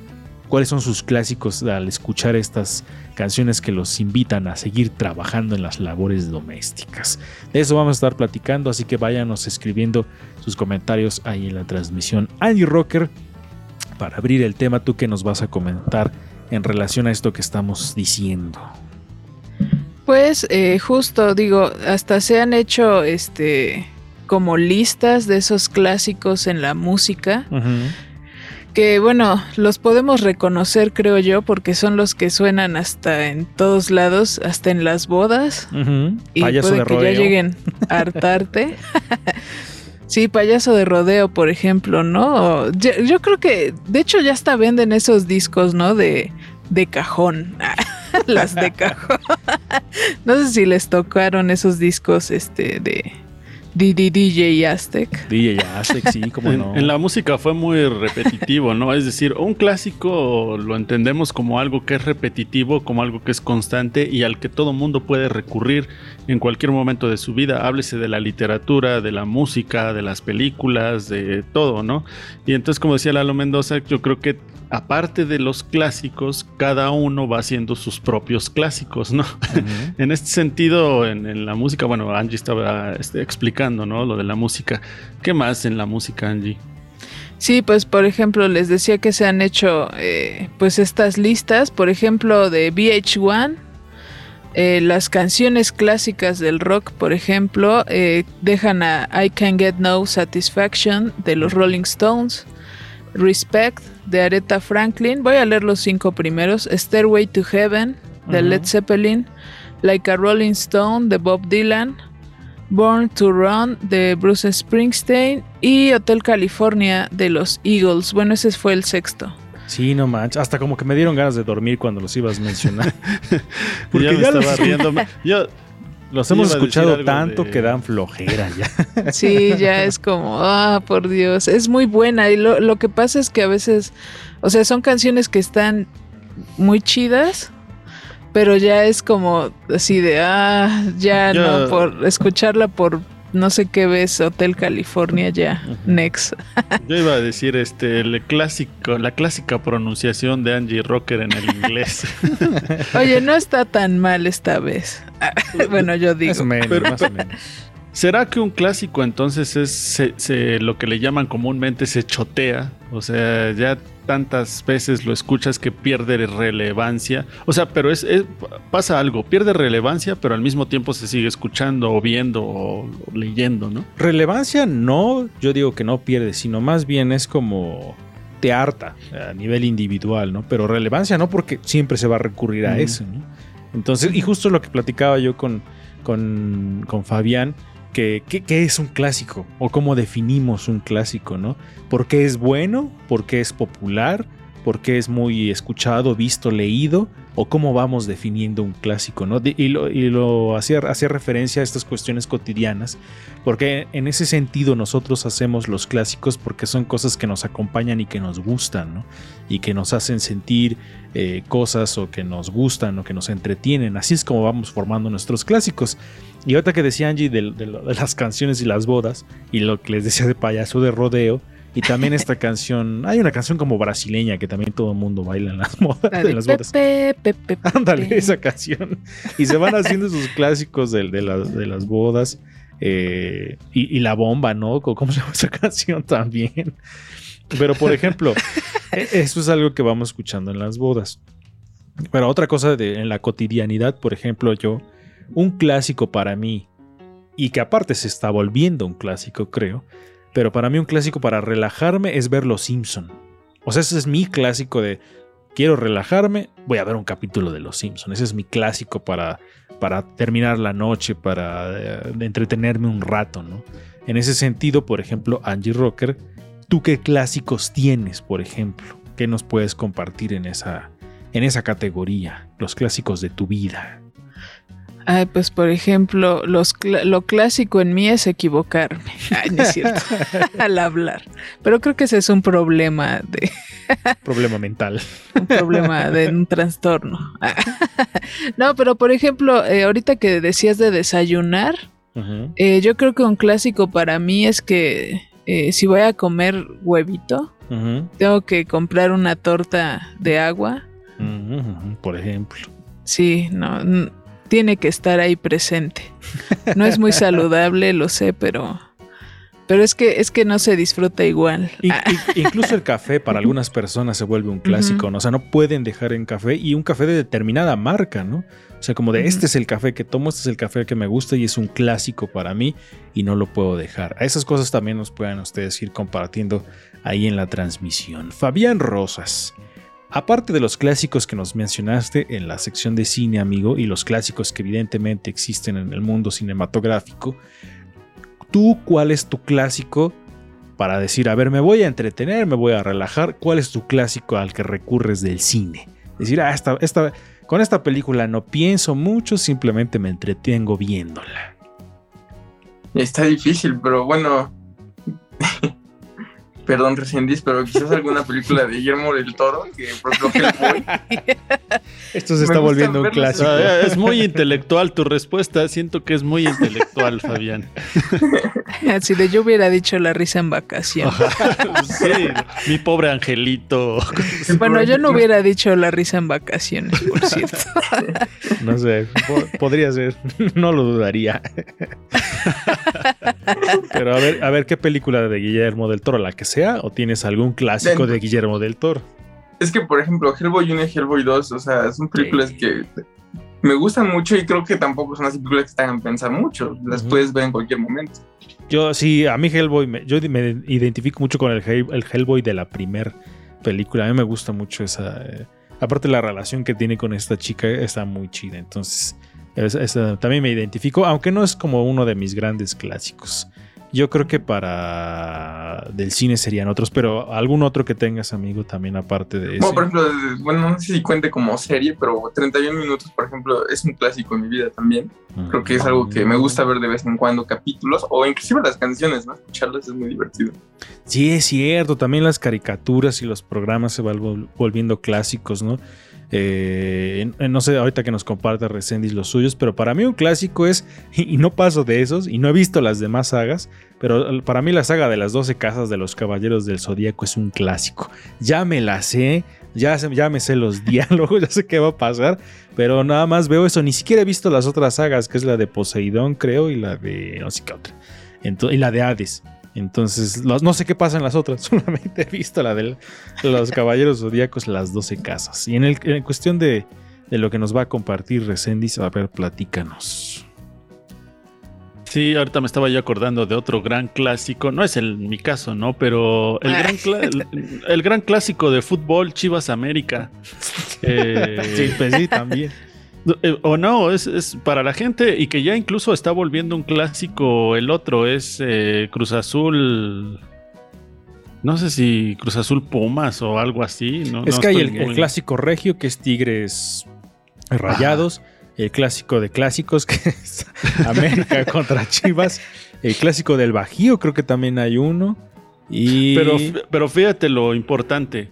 ¿cuáles son sus clásicos al escuchar estas canciones que los invitan a seguir trabajando en las labores domésticas? De eso vamos a estar platicando, así que váyanos escribiendo sus comentarios ahí en la transmisión. Andy Rocker para abrir el tema, ¿tú qué nos vas a comentar en relación a esto que estamos diciendo? Pues eh, justo digo, hasta se han hecho este como listas de esos clásicos en la música. Que bueno, los podemos reconocer, creo yo, porque son los que suenan hasta en todos lados, hasta en las bodas. Y puede que ya lleguen a hartarte. Sí, payaso de rodeo, por ejemplo, ¿no? Yo, creo que, de hecho, ya hasta venden esos discos, ¿no? De, de cajón. Las de cajón. no sé si les tocaron esos discos, este, de, DJ Aztec. DJ Aztec, sí, como no. En, la música fue muy repetitivo, ¿no? Es decir, un clásico lo entendemos como algo que es repetitivo, como algo que es constante y al que todo mundo puede recurrir en cualquier momento de su vida. Háblese de la literatura, de la música, de las películas, de todo, ¿no? Y entonces, como decía Lalo Mendoza, yo creo que aparte de los clásicos, cada uno va haciendo sus propios clásicos, ¿no? en este sentido, en, la música, bueno, Angie estaba este, explicando, ¿no? Lo de la música. ¿Qué más en la música, Angie? Sí, pues por ejemplo, les decía que se han hecho eh, pues estas listas, por ejemplo, de VH1, eh, las canciones clásicas del rock, por ejemplo, eh, dejan a I Can Get No Satisfaction de los Rolling Stones, Respect de Aretha Franklin. Voy a leer los cinco primeros. Stairway to Heaven de Led Zeppelin. Like a Rolling Stone de Bob Dylan. Born to Run de Bruce Springsteen. Y Hotel California de los Eagles. Bueno, ese fue el sexto. Sí, no manches. Hasta como que me dieron ganas de dormir cuando los ibas a mencionar. Porque ya, estaba riendo. Yo, los hemos escuchado tanto que dan flojera ya. Sí, ya es como, ah, por Dios, es muy buena. Y lo, lo que pasa es que a veces, o sea, son canciones que están muy chidas, pero ya es como así de, ah, ya no, por escucharla por no sé qué ves, Hotel California ya, Next. Yo iba a decir este el clásico, la clásica pronunciación de Angie Rocker en el inglés. Oye, no está tan mal esta vez. bueno, yo digo. Más o menos, más o menos. ¿Será que un clásico entonces es se- se- lo que le llaman comúnmente se chotea? O sea, ya tantas veces lo escuchas que pierde relevancia. O sea, pero es, es- pasa algo, pierde relevancia, pero al mismo tiempo se sigue escuchando o viendo o, o leyendo, ¿no? Relevancia no, yo digo que no pierde, sino más bien es como te harta a nivel individual, ¿no? Pero relevancia no porque siempre se va a recurrir a eso, ¿no? Entonces, y justo lo que platicaba yo con, con, con Fabián, que, que- ¿qué es un clásico? O cómo definimos un clásico, ¿no? ¿Por qué es bueno? ¿Por qué es popular? ¿Por qué es muy escuchado, visto, leído? ¿O cómo vamos definiendo un clásico, ¿no? De- y lo, hacía, hacía referencia a estas cuestiones cotidianas porque en ese sentido nosotros hacemos los clásicos porque son cosas que nos acompañan y que nos gustan, ¿no? Y que nos hacen sentir eh, cosas o que nos gustan o que nos entretienen. Así es como vamos formando nuestros clásicos. Y ahorita que decía Angie de las canciones y las bodas y lo que les decía de payaso de rodeo. Y también esta canción, hay una canción como brasileña que también todo el mundo baila en las, modas, La en las bodas. Ándale, esa canción. Y se van haciendo sus clásicos de, de las- de las bodas. eh, y, y la bomba, ¿no? ¿Cómo se llama esa canción también? Pero, por ejemplo, e- eso es algo que vamos escuchando en las bodas. Pero otra cosa de, en la cotidianidad, por ejemplo, yo, un clásico para mí, y que aparte se está volviendo un clásico, creo, pero para mí un clásico para relajarme es ver Los Simpson. O sea, ese es mi clásico de quiero relajarme, voy a ver un capítulo de Los Simpson. Ese es mi clásico para, para terminar la noche, para eh, entretenerme un rato, ¿no? En ese sentido, por ejemplo, Angie Rocker, ¿tú qué clásicos tienes, por ejemplo? ¿Qué nos puedes compartir en esa, en esa categoría? Los clásicos de tu vida. Ay, pues por ejemplo, los cla- lo clásico en mí es equivocarme. Ay, no es cierto. Al hablar. Pero creo que ese es un problema de Problema mental. un problema de un trastorno. no, pero por ejemplo, eh, ahorita que decías de desayunar, eh, yo creo que un clásico para mí es que eh, si voy a comer huevito, tengo que comprar una torta de agua. por ejemplo. Sí, no, tiene que estar ahí presente. No es muy saludable, lo sé, pero pero es que es que no se disfruta igual. In- Ah, in- incluso el café para algunas personas se vuelve un clásico, ¿no? O sea, no pueden dejar en café y un café de determinada marca, ¿no? O sea, como de este es el café que tomo, este es el café que me gusta y es un clásico para mí y no lo puedo dejar. A esas cosas también nos puedan ustedes ir compartiendo ahí en la transmisión. Fabián Rosas. Aparte de los clásicos que nos mencionaste en la sección de cine, amigo, y los clásicos que evidentemente existen en el mundo cinematográfico, ¿tú cuál es tu clásico para decir, a ver, me voy a entretener, me voy a relajar? ¿Cuál es tu clásico al que recurres del cine? Decir, ah, esta, esta, con esta película no pienso mucho, simplemente me entretengo viéndola. Está difícil, pero bueno. Perdón, recién dis, pero quizás alguna película de Guillermo del Toro, que por ejemplo Hellboy. Esto se está volviendo un clásico. sea, es muy intelectual tu respuesta. Siento que es muy intelectual, Fabián. Así de yo hubiera dicho la risa en vacación. Sí, mi pobre angelito. Bueno, yo no hubiera dicho la risa en vacaciones, por cierto. No sé, po- podría ser, no lo dudaría. Pero a ver, a ver qué película de Guillermo del Toro, la que sea, o tienes algún clásico de Guillermo del Toro. Es que, por ejemplo, Hellboy 1 y Hellboy 2, o sea, son películas que me gustan mucho y creo que tampoco son así películas que te hagan pensar mucho. Las puedes ver en cualquier momento. Yo sí, a mí Hellboy, me- yo me identifico mucho con el, Hell- el Hellboy de la primer película. A mí me gusta mucho esa. eh, aparte la relación que tiene con esta chica está muy chida. Entonces, es- esa- también me identifico, aunque no es como uno de mis grandes clásicos. Yo creo que para del cine serían otros, pero algún otro que tengas, amigo, también aparte de ese. Bueno, por ejemplo, bueno, no sé si cuente como serie, pero 31 minutos, por ejemplo, es un clásico en mi vida también. Creo que es algo que me gusta ver de vez en cuando, capítulos, o inclusive las canciones, ¿no? Escucharlas es muy divertido. Sí, es cierto. También las caricaturas y los programas se van vol- volviendo clásicos, ¿no? Eh, no sé ahorita que nos comparte Resendis los suyos, pero para mí un clásico es, y no paso de esos, y no he visto las demás sagas, pero para mí la saga de las 12 casas de los Caballeros del Zodíaco es un clásico. Ya me la sé, ya, ya me sé los diálogos, ya sé qué va a pasar, pero nada más veo eso. Ni siquiera he visto las otras sagas, que es la de Poseidón, creo, y la de no sé qué otra. y la de Hades. Entonces, no sé qué pasa en las otras, solamente he visto la de los Caballeros Zodíacos, las 12 casas. Y en, el, en cuestión de, de, lo que nos va a compartir Resendis, a ver, platícanos. Sí, ahorita me estaba yo acordando de otro gran clásico, no es el, mi caso, ¿no? Pero el gran, el, gran clásico de fútbol, Chivas América. Eh, sí, pues sí, también. Eh, o no, es, para la gente y que ya incluso está volviendo un clásico el otro, es eh, Cruz Azul. No sé si Cruz Azul Pumas o algo así. No, es que hay el, clásico regio que es Tigres Rayados, el clásico de clásicos que es América contra Chivas, el clásico del Bajío creo que también hay uno. Y... Pero, pero fíjate lo importante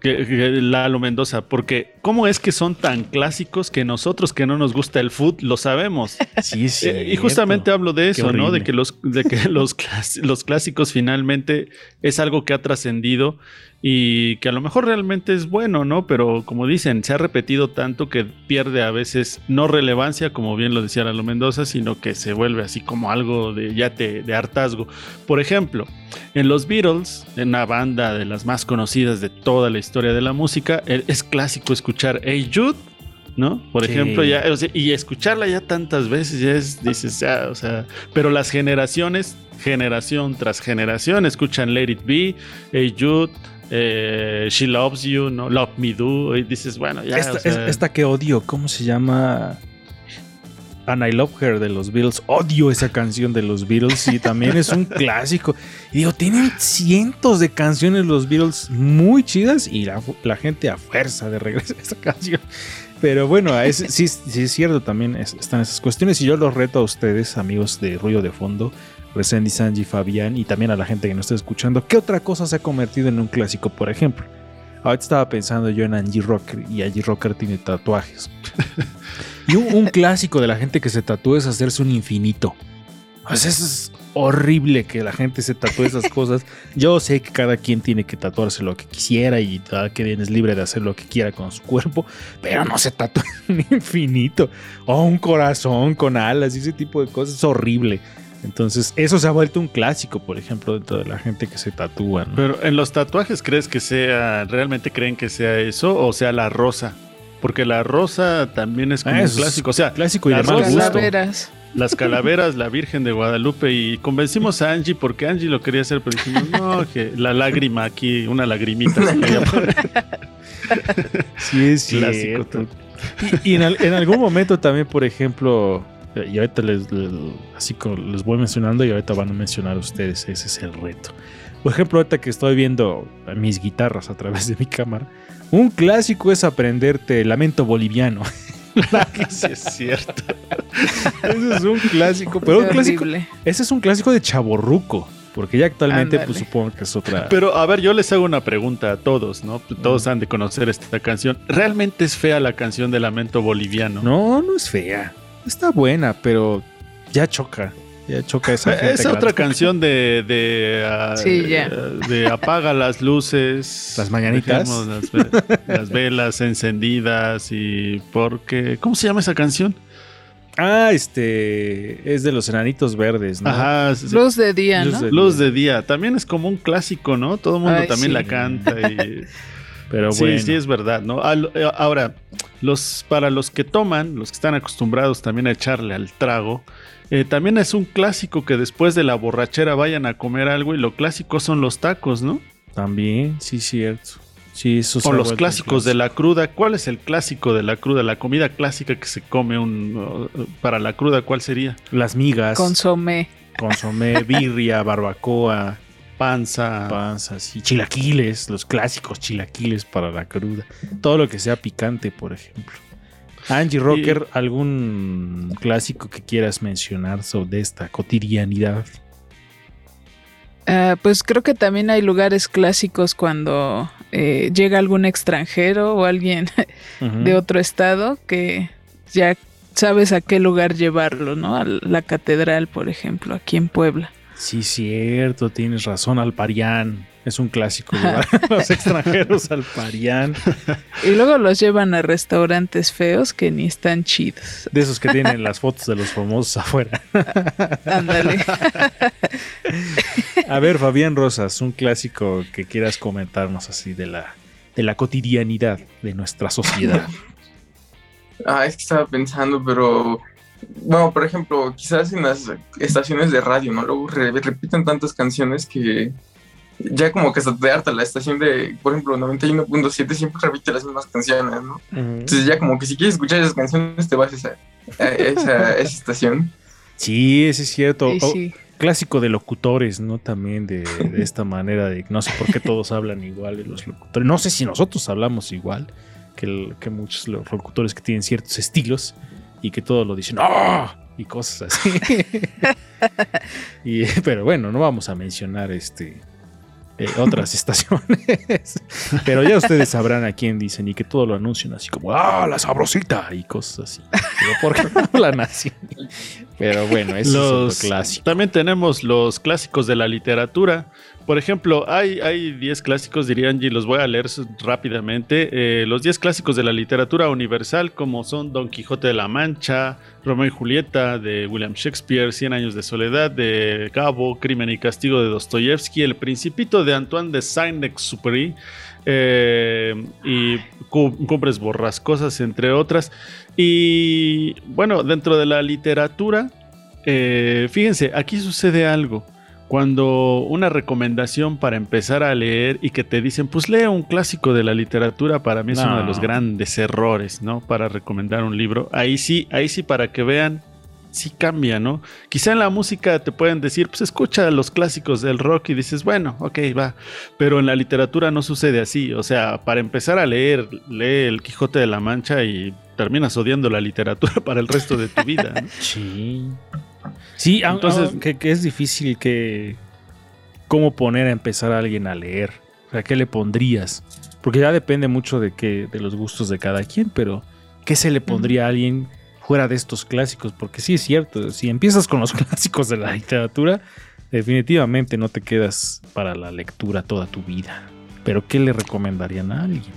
que, Lalo Mendoza, porque ¿cómo es que son tan clásicos que nosotros que no nos gusta el foot lo sabemos? Sí, sí. Eh, y justamente hablo de eso, ¿no? De que los, de que los, los clásicos finalmente es algo que ha trascendido y que a lo mejor realmente es bueno, ¿no? Pero como dicen, se ha repetido tanto que pierde a veces no relevancia, como bien lo decía Lalo Mendoza, sino que se vuelve así como algo de ya de hartazgo. Por ejemplo, en los Beatles, en una banda de las más conocidas de toda la historia de la música, e, es clásico escuchar Hey Jude, ¿no? Por ejemplo, ya, y escucharla ya tantas veces, ya es, dices, ya, o sea, pero las generaciones, generación tras generación, escuchan Let It Be, Hey Jude, eh, She Loves You, ¿no? Love Me Do, y dices, bueno, ya. Esta, que odio, ¿cómo se llama? And I Love Her de los Beatles. Odio esa canción de los Beatles y también es un clásico. Y digo, tienen cientos de canciones los Beatles muy chidas y la, gente a fuerza de regresar a esa canción. Pero bueno, sí, sí, es cierto, también están esas cuestiones y yo los reto a ustedes, amigos de Ruido de Fondo, Resendi, Sanji, Fabián y también a la gente que nos está escuchando, ¿qué otra cosa se ha convertido en un clásico, por ejemplo? Ahorita estaba pensando yo en Angie Rocker y Angie Rocker tiene tatuajes. y un, clásico de la gente que se tatúa es hacerse un infinito. Pues eso es horrible que la gente se tatúe esas cosas. Yo sé que cada quien tiene que tatuarse lo que quisiera y cada quien es libre de hacer lo que quiera con su cuerpo, pero no se tatúe un infinito o un corazón con alas y ese tipo de cosas. Es horrible. Entonces, eso se ha vuelto un clásico, por ejemplo, dentro de la gente que se tatúa. Pero en los tatuajes, ¿crees que sea, realmente creen que sea eso o sea la rosa? Porque la rosa también es como ah, un clásico. O sea, clásico y las calaveras. Las calaveras, la Virgen de Guadalupe. Y convencimos a Angie porque Angie lo quería hacer, pero dijimos, no, que la lágrima aquí, una lagrimita Sí, es clásico. Y, en, en algún momento también, por ejemplo, y ahorita les, así como les voy mencionando y ahorita van a mencionar ustedes, ese es el reto. Por ejemplo, ahorita que estoy viendo mis guitarras a través de mi cámara, un clásico es aprenderte Lamento Boliviano. sí es cierto. ese es un clásico, pero un clásico, ese es un clásico de chaborruco. Porque ya actualmente, pues supongo que es otra. Pero a ver, yo les hago una pregunta a todos, ¿no? Todos han de conocer esta canción. ¿Realmente es fea la canción de Lamento Boliviano? No, no es fea. Está buena, pero ya choca. Ya choca esa gente. Es otra canción de, de, ah, de, apaga las luces. Las mañanitas. Las, velas encendidas y porque... ¿Cómo se llama esa canción? Ah, este es de los enanitos verdes, ¿no? Ajá. Luz de día, ¿no? Luz de, día. También es como un clásico, ¿no? Todo el mundo también la canta y... Pero sí, sí es verdad, ¿no? Eh, ahora, los, para los que toman, los que están acostumbrados también a echarle al trago, eh, también es un clásico que después de la borrachera vayan a comer algo y lo clásico son los tacos, ¿no? También, sí, cierto. Sí, eso o los clásicos de la cruda. ¿Cuál es el clásico de la cruda? La comida clásica que se come un, para la cruda, ¿cuál sería? Las migas. Consomé. Consomé, birria, barbacoa panza. Panzas y chilaquiles, los clásicos chilaquiles para la cruda. Todo lo que sea picante, por ejemplo. Angie Rocker, ¿algún clásico que quieras mencionar sobre esta cotidianidad? Ah, pues creo que también hay lugares clásicos cuando eh, llega algún extranjero o alguien de otro estado que ya sabes a qué lugar llevarlo, ¿no? A la catedral, por ejemplo, aquí en Puebla. Sí, cierto, tienes razón, Alparián. Es un clásico llevar a los extranjeros al Parián. Y luego los llevan a restaurantes feos que ni están chidos. De esos que tienen las fotos de los famosos afuera. Ándale. A ver, Fabián Rosas, un clásico que quieras comentarnos así de la, de la cotidianidad de nuestra sociedad. Ah, es que estaba pensando, pero bueno, por ejemplo, quizás en las estaciones de radio, ¿no? Luego repiten tantas canciones que ya como que se te harta la estación de, por ejemplo, 91.7 siempre repite las mismas canciones, ¿no? Entonces ya como que si quieres escuchar esas canciones te vas a esa, esa, estación. Sí, ese es cierto. Clásico de locutores, ¿no? También de, esta manera de no sé por qué todos hablan igual de los locutores. No sé si nosotros hablamos igual que, que muchos locutores que tienen ciertos estilos y que todos lo dicen ¡Oh! y cosas así. y, pero bueno, no vamos a mencionar este eh, otras estaciones. Pero ya ustedes sabrán a quién dicen y que todo lo anuncian así como, ¡ah, la sabrosita! y cosas así. Pero ¿por qué no hablan así? Pero bueno, eso es clásico. También tenemos los clásicos de la literatura. Por ejemplo, hay 10 clásicos, diría Angie, los voy a leer rápidamente. Eh, los 10 clásicos de la literatura universal, como son Don Quijote de la Mancha, Romeo y Julieta de William Shakespeare, Cien Años de Soledad de Gabo, Crimen y Castigo de Dostoyevsky, El Principito de Antoine de Saint-Exupéry eh, y Cumbres Borrascosas, entre otras. Y bueno, dentro de la literatura, eh, fíjense, aquí sucede algo cuando una recomendación para empezar a leer y que te dicen, pues lee un clásico de la literatura, para mí es uno de los grandes errores, ¿no? Para recomendar un libro. Ahí sí, ahí sí para que vean, sí cambia, ¿no? Quizá en la música te pueden decir, pues escucha los clásicos del rock y dices, bueno, ok, va. Pero en la literatura no sucede así. O sea, para empezar a leer, lee El Quijote de la Mancha y terminas odiando la literatura para el resto de tu vida. ¿no? Sí. Sí, entonces que, es difícil que cómo poner a empezar a alguien a leer. O sea, ¿qué le pondrías? Porque ya depende mucho de que de los gustos de cada quien, pero ¿qué se le pondría a alguien fuera de estos clásicos? Porque sí es cierto, si empiezas con los clásicos de la literatura, definitivamente no te quedas para la lectura toda tu vida. Pero ¿qué le recomendarían a alguien?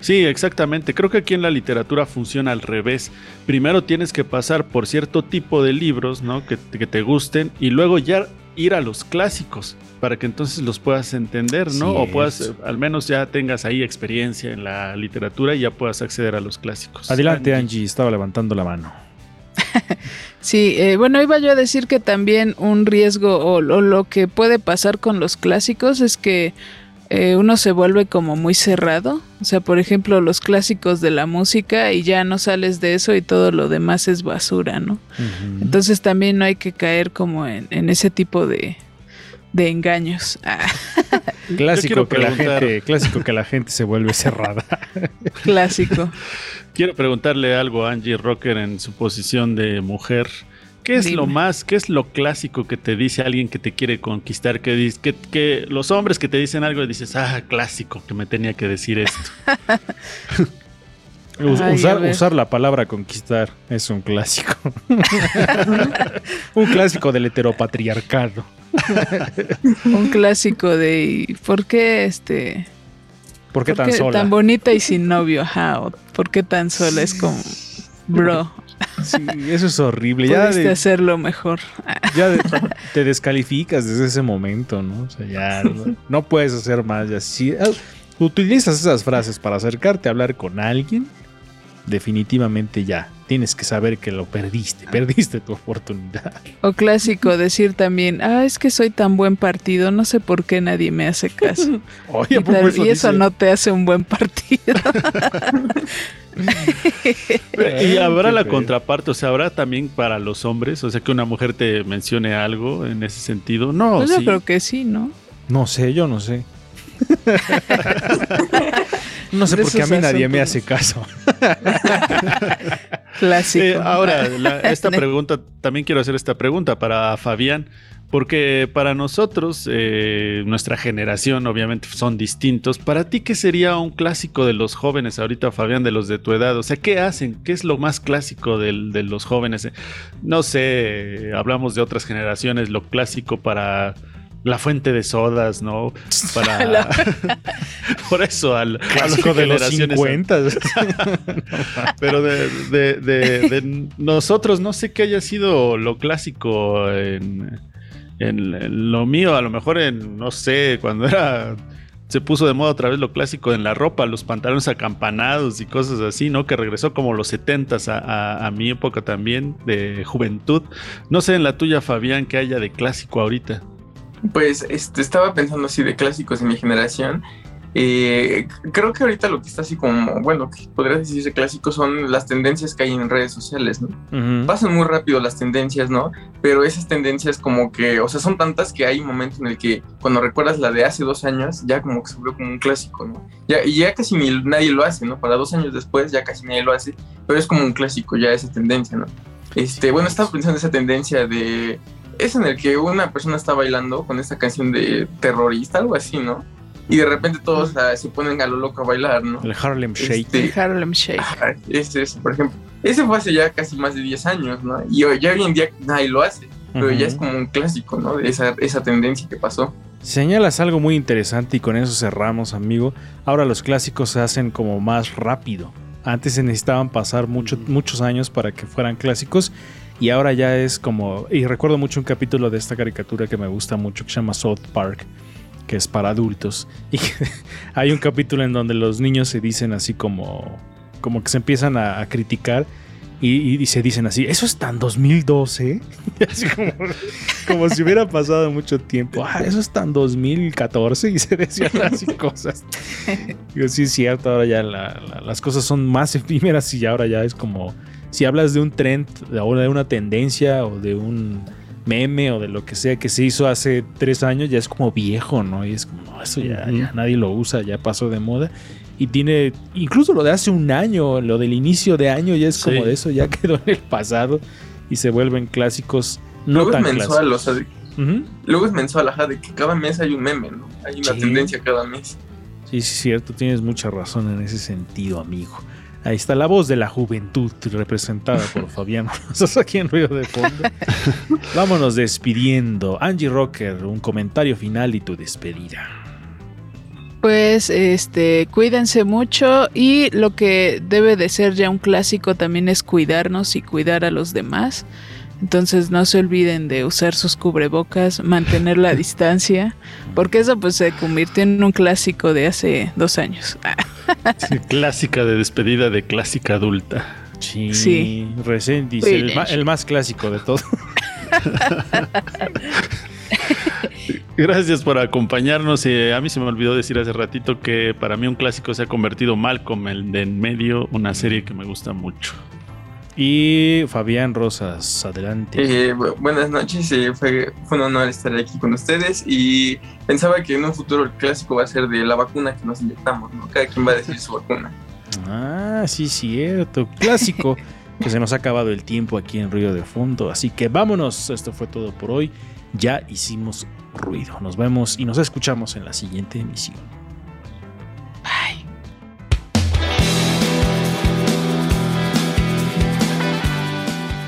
Sí, exactamente. Creo que aquí en la literatura funciona al revés. Primero tienes que pasar por cierto tipo de libros, ¿no? Que, te gusten y luego ya ir a los clásicos para que entonces los puedas entender, ¿no? o puedas, al menos ya tengas ahí experiencia en la literatura y ya puedas acceder a los clásicos. Adelante, Angie, estaba levantando la mano. Sí, eh, bueno, iba yo a decir que también un riesgo o, lo que puede pasar con los clásicos es que eh, uno se vuelve como muy cerrado. O sea, por ejemplo, los clásicos de la música y ya no sales de eso y todo lo demás es basura, ¿no? Entonces también no hay que caer como en, ese tipo de, engaños. Ah. Clásico que, la gente, clásico que la gente se vuelve cerrada. Clásico. Quiero preguntarle algo a Angie Rocker en su posición de mujer. ¿Qué es lo más, qué es lo clásico que te dice alguien que te quiere conquistar? Que, que, que los hombres que te dicen algo y dices, ah, clásico, que me tenía que decir esto. usar, usar, la palabra conquistar es un clásico. un clásico del heteropatriarcado. un clásico de ¿por qué este? ¿Por qué tan sola? Tan bonita y sin novio, ajá. ¿Por qué tan sola? Es como, bro. Sí, eso es horrible. Ya de, hacerlo mejor. Ya te descalificas desde ese momento, ¿no? O sea, ya no, puedes hacer más. Ya, si ah, utilizas esas frases para acercarte a hablar con alguien, definitivamente ya tienes que saber que lo perdiste, perdiste tu oportunidad. O clásico decir también, ah, es que soy tan buen partido, no sé por qué nadie me hace caso. y, eso, no te hace un buen partido. y habrá la contraparte, o sea, habrá también para los hombres, o sea, que una mujer te mencione algo en ese sentido. No, pues yo creo que sí, ¿no? No sé, yo no sé. no sé por qué a mí nadie me hace caso. Clásico. Eh, ahora, esta pregunta, también quiero hacer esta pregunta para Fabián. Porque para nosotros, eh, nuestra generación, obviamente son distintos. Para ti, ¿qué sería un clásico de los jóvenes ahorita, Fabián, de los de tu edad? O sea, ¿qué hacen? ¿Qué es lo más clásico del- de los jóvenes? No sé, hablamos de otras generaciones, lo clásico para la fuente de sodas, ¿no? Para... La- Por eso, al, Clásico de los generaciones 50. pero de, de- de- de nosotros, no sé qué haya sido lo clásico en, en- en lo mío, a lo mejor en, no sé, cuando era... Se puso de moda otra vez lo clásico en la ropa, los pantalones acampanados y cosas así, ¿no? Que regresó como los 70s a, a- a mi época también de juventud. No sé en la tuya, Fabián, qué haya de clásico ahorita. Pues este, estaba pensando así de clásicos de mi generación. Eh, creo que ahorita lo que está así como, bueno, que podría decirse clásico son las tendencias que hay en redes sociales. Pasan muy rápido las tendencias, ¿no? Pero esas tendencias como que, o sea, son tantas que hay un momento en el que cuando recuerdas la de hace dos años, ya como que se volvió como un clásico, ¿no? Ya, y ya casi ni nadie lo hace, ¿no? Para dos años después ya casi nadie lo hace, pero es como un clásico ya esa tendencia, ¿no? Este, bueno, estaba pensando en esa tendencia de... Es en el que una persona está bailando con esta canción de terrorista, algo así, ¿no? Y de repente todos ah, se ponen a lo loco a bailar, ¿no? El Harlem Shake. Este, El Harlem Shake. Ese es, por ejemplo. Ese fue hace ya casi más de 10 años, ¿no? Y hoy- ya hoy en día nadie lo hace, pero ya Ujú. es como un clásico, ¿no? De esa, esa tendencia que pasó. Señalas algo muy interesante y con eso cerramos, amigo. Ahora los clásicos se hacen como más rápido. Antes se necesitaban pasar mucho- muchos años para que fueran clásicos y ahora ya es como... Y recuerdo mucho un capítulo de esta caricatura que me gusta mucho que se llama South Park, que es para adultos. Y hay un capítulo en donde los niños se dicen así como... Como que se empiezan a, a criticar y, y se dicen así, eso es tan 2012. Así como, como si hubiera pasado mucho tiempo. Ah, eso es tan 2014 y se decían así cosas. Digo, sí es cierto, ahora ya la- la- las cosas son más efímeras y ahora ya es como, si hablas de un trend, de ahora de una tendencia o de un meme o de lo que sea que se hizo hace tres años, ya es como viejo, ¿no? Y es como, no, eso ya, ya nadie lo usa, ya pasó de moda. Y tiene, incluso lo de hace un año, lo del inicio de año, ya es como Sí. de eso, ya quedó en el pasado y se vuelven clásicos no luego tan es mensual, clásicos. o sea, de- luego es mensual, ajá, de que cada mes hay un meme, ¿no? Hay una Sí. tendencia cada mes. Sí, sí, es cierto, tienes mucha razón en ese sentido, amigo. Ahí está la voz de la juventud representada por Fabián Rosas aquí en Ruido de Fondo. Vámonos despidiendo. Angie Rocker, un comentario final y tu despedida. Pues este, cuídense mucho y lo que debe de ser ya un clásico también es cuidarnos y cuidar a los demás. Entonces no se olviden de usar sus cubrebocas, mantener la distancia, porque eso pues se convirtió en un clásico de hace dos años. Clásica de despedida de clásica adulta. Sí, Sí. recién dice, el, Cuídense. ma- el más clásico de todo. Gracias por acompañarnos. Eh, a mí se me olvidó decir hace ratito que para mí un clásico se ha convertido Malcolm, el de en medio, una serie que me gusta mucho. Y Fabián Rosas, adelante. Eh, bu- buenas noches, eh, fue, fue un honor estar aquí con ustedes y pensaba que en un futuro el clásico va a ser de la vacuna que nos inyectamos, ¿no? Cada quien va a decir su vacuna. Ah, sí, cierto. Clásico. que se nos ha acabado el tiempo aquí en Ruido de Fondo. Así que vámonos. Esto fue todo por hoy. Ya hicimos ruido. Nos vemos y nos escuchamos en la siguiente emisión.